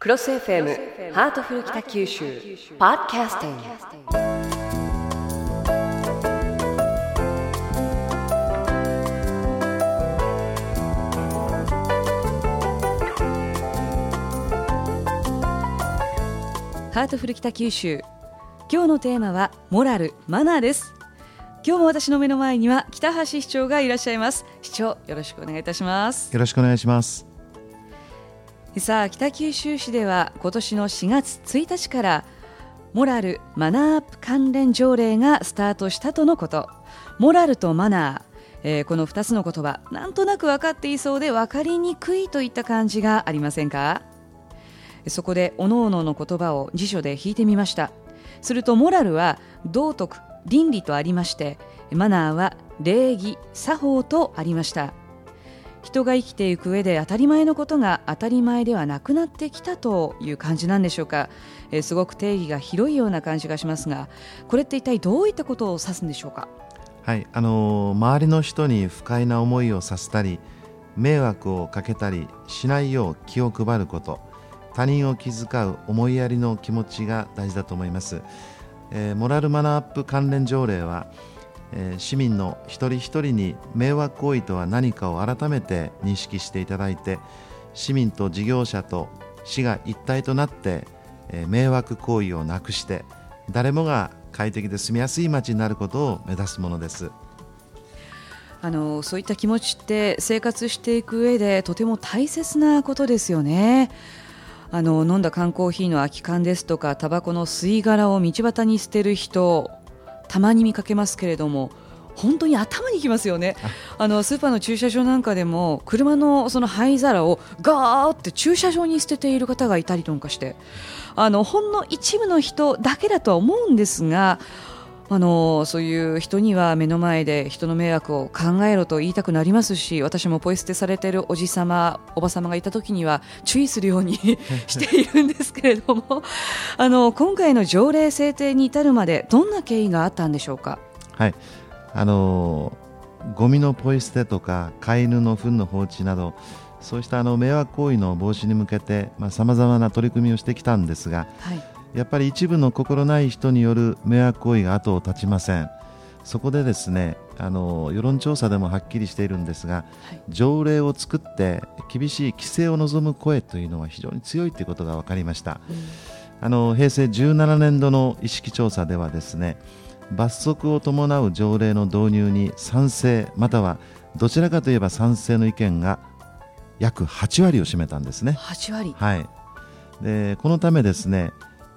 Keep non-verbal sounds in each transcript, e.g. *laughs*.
CROSS FM ハートフル北九州ポッドキャスティング。ハートフル北九州。今日のテーマはモラルマナーです。今日も私の目の前には北橋市長がいらっしゃいます。市長よろしくお願いいたします。よろしくお願いしますさあ北九州市では今年の4月1日からモラル・マナーアップ関連条例がスタートしたとのこと。モラルとマナー、えー、この2つの言葉なんとなく分かっていそうで分かりにくいといった感じがありませんか？そこで各々の言葉を辞書で引いてみました。するとモラルは道徳倫理とありましてマナーは礼儀作法とありました。人が生きていく上で当たり前のことが当たり前ではなくなってきたという感じなんでしょうか、えー、すごく定義が広いような感じがしますがこれって一体どういったことを指すんでしょうか？はいあのー、周りの人に不快な思いをさせたり迷惑をかけたりしないよう気を配ること他人を気遣う思いやりの気持ちが大事だと思います、えー、モラルマナーアップ関連条例はえ市民の一人一人に迷惑行為とは何かを改めて認識していただいて市民と事業者と市が一体となって、え迷惑行為をなくして誰もが快適で住みやすい街になることを目指すものですあのそういった気持ちって生活していく上でとても大切なことですよね。あの飲んだ缶コーヒーの空き缶ですとかタバコの吸い殻を道端に捨てる人たまに見かけますけれども本当に頭にきますよね。あ。のスーパーの駐車場なんかでも車のその灰皿をガーって駐車場に捨てている方がいたりとかしてあのほんの一部の人だけだとは思うんですがあのそういう人には目の前で人の迷惑を考えろと言いたくなりますし私もポイ捨てされているおじさまおば様がいた時には注意するように *laughs* しているんですけれどもあの今回の条例制定に至るまでどんな経緯があったんでしょうか？はいあのゴミのポイ捨てとか飼い犬の糞の放置などそうしたあの迷惑行為の防止に向けてさまざ、まな取り組みをしてきたんですが、はいやっぱり一部の心ない人による迷惑行為が後を絶ちません。そこでですねあの世論調査でもはっきりしているんですが、はい、条例を作って厳しい規制を望む声というのは非常に強いということが分かりました、うん、あの平成17年度の意識調査ではですね罰則を伴う条例の導入に賛成またはどちらかといえば賛成の意見が約8割を占めたんですね。8割。はい。でこのためですね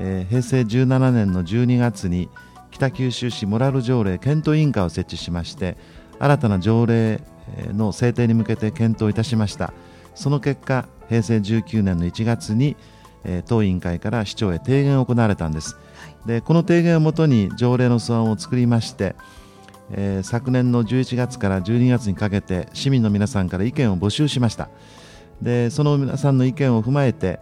えー、平成17年の12月に北九州市モラル条例検討委員会を設置しまして新たな条例の制定に向けて検討いたしました。その結果平成19年の1月に、えー、当委員会から市長へ提言を行われたんです、はい、でこの提言をもとに条例の素案を作りまして、えー、昨年の11月から12月にかけて市民の皆さんから意見を募集しました。でその皆さんの意見を踏まえて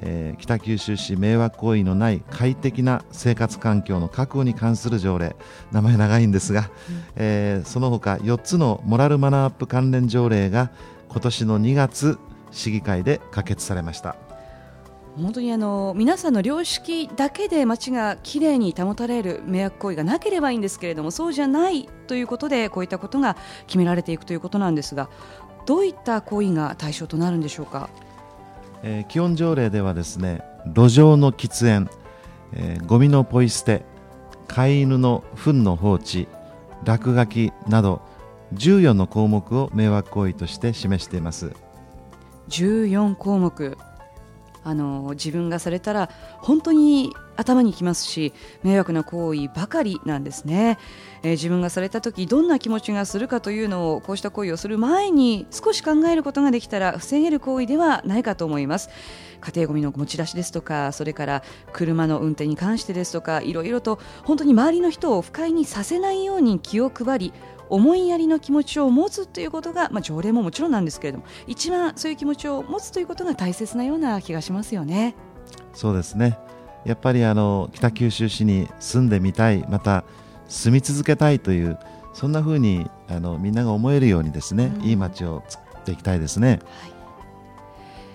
えー、北九州市迷惑行為のない快適な生活環境の確保に関する条例名前長いんですが、うん、えー、その他4つのモラルマナーアップ関連条例が今年の2月市議会で可決されました本当にあの皆さんの良識だけで街がきれいに保たれる迷惑行為がなければいいんですけれどもそうじゃないということでこういったことが決められていくということなんですがどういった行為が対象となるんでしょうか？えー、基本条例ではですね路上の喫煙、えー、ゴミのポイ捨て飼い犬の糞の放置落書きなど14の項目を迷惑行為として示しています。14項目。あの自分がされたら本当に頭にきますし迷惑な行為ばかりなんですね、えー、自分がされた時どんな気持ちがするかというのをこうした行為をする前に少し考えることができたら防げる行為ではないかと思います。家庭ごみの持ち出しですとかそれから車の運転に関してですとかいろいろと本当に周りの人を不快にさせないように気を配り思いやりの気持ちを持つということが、まあ、条例ももちろんなんですけれども一番そういう気持ちを持つということが大切なような気がしますよね。そうですね。やっぱりあの北九州市に住んでみたいまた住み続けたいというそんなふうにあのみんなが思えるようにですね、うん、いい街を作っていきたいですね。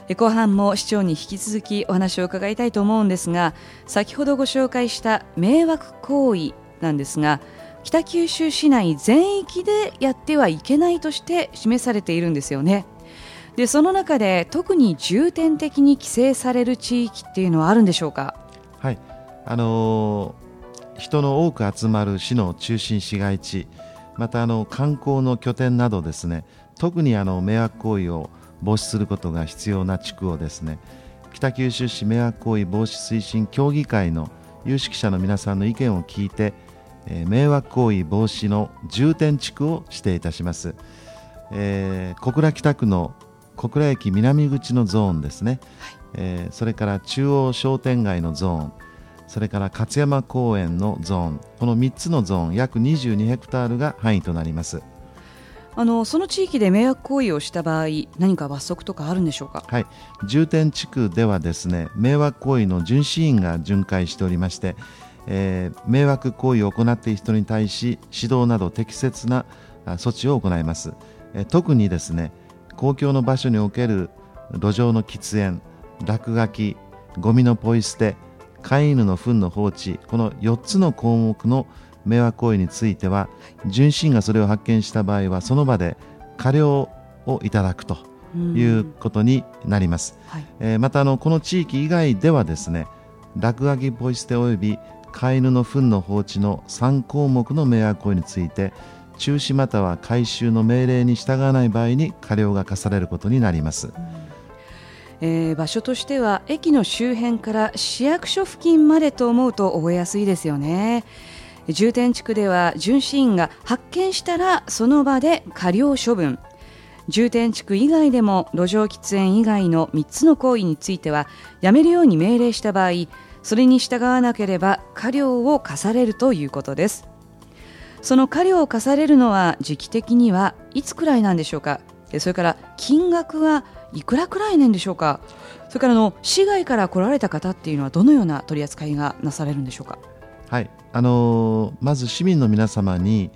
はい。後半も市長に引き続きお話を伺いたいと思うんですが先ほどご紹介した迷惑行為なんですが北九州市内全域でやってはいけないとして示されているんですよね。でその中で特に重点的に規制される地域っていうのはあるんでしょうか？はいあのー、人の多く集まる市の中心市街地またあの観光の拠点などですね特にあの迷惑行為を防止することが必要な地区をですね北九州市迷惑行為防止推進協議会の有識者の皆さんの意見を聞いて、えー、迷惑行為防止の重点地区を指定いたします、えー、小倉北区の小倉駅南口のゾーンですね、はい、えー、それから中央商店街のゾーンそれから勝山公園のゾーンこの3つのゾーン約22ヘクタールが範囲となります。あのその地域で迷惑行為をした場合何か罰則とかあるんでしょうか？はい。重点地区ではですね迷惑行為の巡視員が巡回しておりまして、えー、迷惑行為を行っている人に対し指導など適切な措置を行います、えー、特にですね公共の場所における路上の喫煙落書きゴミのポイ捨て飼い犬の糞の放置この4つの項目の迷惑行為については巡視員がそれを発見した場合はその場で過料をいただくということになります、はい、えー、またあのこの地域以外ではですね落書きポイ捨て及び飼い犬の糞の放置の3項目の迷惑行為について中止または回収の命令に従わない場合に過料が課されることになります。うんえー、場所としては駅の周辺から市役所付近までと思うと覚えやすいですよね。重点地区では巡視員が発見したらその場で過料処分。重点地区以外でも路上喫煙以外の3つの行為についてはやめるように命令した場合それに従わなければ過料を課されるということです。その過料を課されるのは時期的にはいつくらいなんでしょうか？それから金額はいくらくらいなんでしょうか？それからの市外から来られた方っていうのはどのような取り扱いがなされるんでしょうか？はい。あのー、まず市民の皆様に、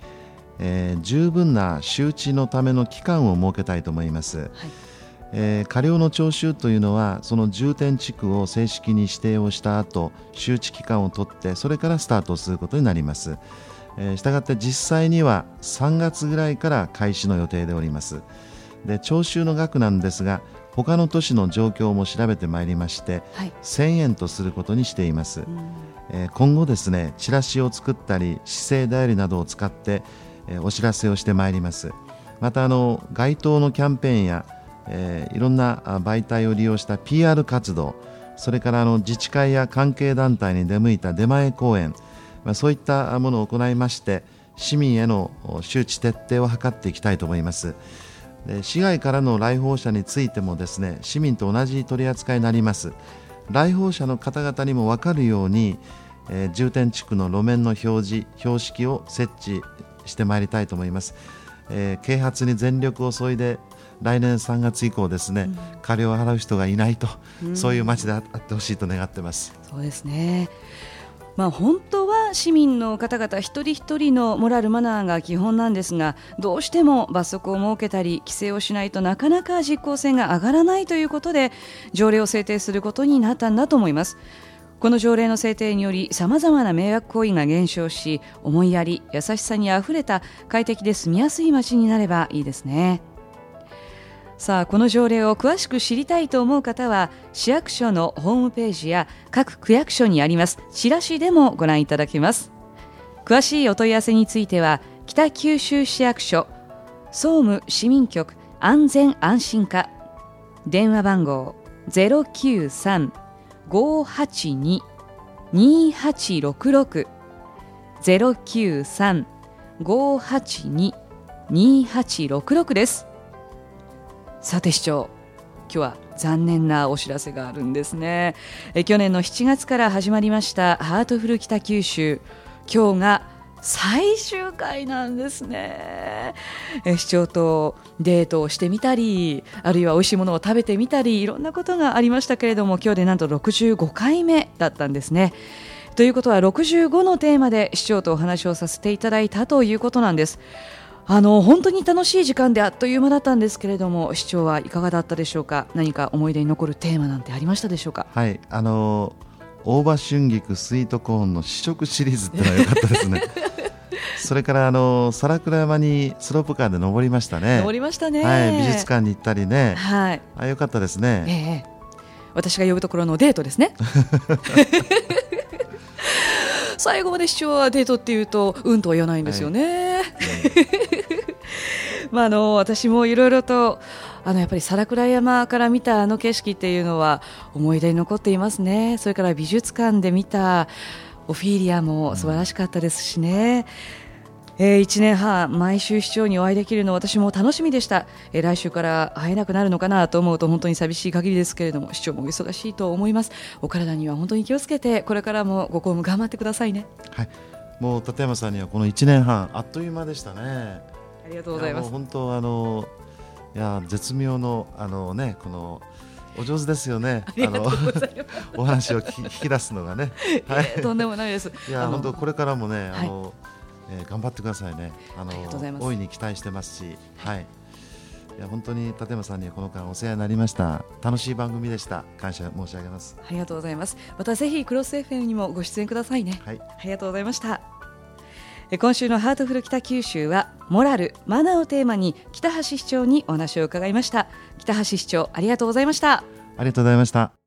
えー、十分な周知のための期間を設けたいと思います、はい。えー、過料の徴収というのはその重点地区を正式に指定をした後周知期間を取ってそれからスタートすることになります、えー、したがって実際には3月ぐらいから開始の予定でおりますで徴収の額なんですが他の都市の状況も調べてまいりまして、はい、1000円とすることにしています、えー、今後ですねチラシを作ったり市政代理などを使って、えー、お知らせをしてまいります。またあの街頭のキャンペーンや、えー、いろんな媒体を利用した PR 活動それからあの自治会や関係団体に出向いた出前講演、まあ、そういったものを行いまして市民への周知徹底を図っていきたいと思います。市外からの来訪者についてもですね市民と同じ取り扱いになります。来訪者の方々にも分かるように、えー、重点地区の路面の表示標識を設置してまいりたいと思います、えー、啓発に全力を注いで来年3月以降ですね、うん、過料を払う人がいないと、うん、そういう街であってほしいと願ってます。そうですね。まあ、本当は市民の方々一人一人のモラルマナーが基本なんですがどうしても罰則を設けたり規制をしないとなかなか実効性が上がらないということで条例を制定することになったんだと思います。この条例の制定によりさまざまな迷惑行為が減少し思いやり優しさにあふれた快適で住みやすい街になればいいですね。さあこの条例を詳しく知りたいと思う方は市役所のホームページや各区役所にあります。チラシでもご覧いただけます。詳しいお問い合わせについては北九州市役所総務市民局安全安心課。電話番号093-582-2866 093-582-2866です。さて市長今日は残念なお知らせがあるんですね。え去年の7月から始まりましたハートフル北九州。今日が最終回なんですね。え市長とデートをしてみたりあるいは美味しいものを食べてみたりいろんなことがありましたけれども今日でなんと65回目だったんですね。ということは65のテーマで市長とお話をさせていただいたということなんです。あの本当に楽しい時間であっという間だったんですけれども市長はいかがだったでしょうか？何か思い出に残るテーマなんてありましたでしょうか？はいあの大葉春菊スイートコーンの試食シリーズってのは良かったですね。*laughs* それからあの皿倉山にスロープカーで登りましたね。登りましたね、はい、美術館に行ったりね、はい、あ良かったですね、ええ、私が呼ぶところのデートですね *laughs* 最後まで市長はデートっていうとうんとは言わないんですよね、はい、*laughs* まああの私もいろいろとあのやっぱり皿倉山から見たあの景色っていうのは思い出に残っていますね。それから美術館で見たオフィーリアも素晴らしかったですしね、えー、1年半毎週市長にお会いできるの私も楽しみでした、えー、来週から会えなくなるのかなと思うと本当に寂しい限りですけれども市長も忙しいと思います。お体には本当に気をつけてこれからもご公務頑張ってくださいね。はい。もう立山さんにはこの1年半あっという間でしたね。ありがとうございます。本当あのいや絶妙のあのねこのお上手ですよね。あの *laughs* お話を聞き出すのがね。*laughs* はい、とんでもないです。いや本当これからもねあの、はい、えー、頑張ってくださいね。あの大いに期待してますし、はい。いや本当に立山さんにこの間お世話になりました。楽しい番組でした。感謝申し上げます。ありがとうございます。またぜひクロス FM にもご出演くださいね。はい。ありがとうございました。今週のハートフル北九州はモラルマナーをテーマに北橋市長にお話を伺いました。北橋市長ありがとうございました。ありがとうございました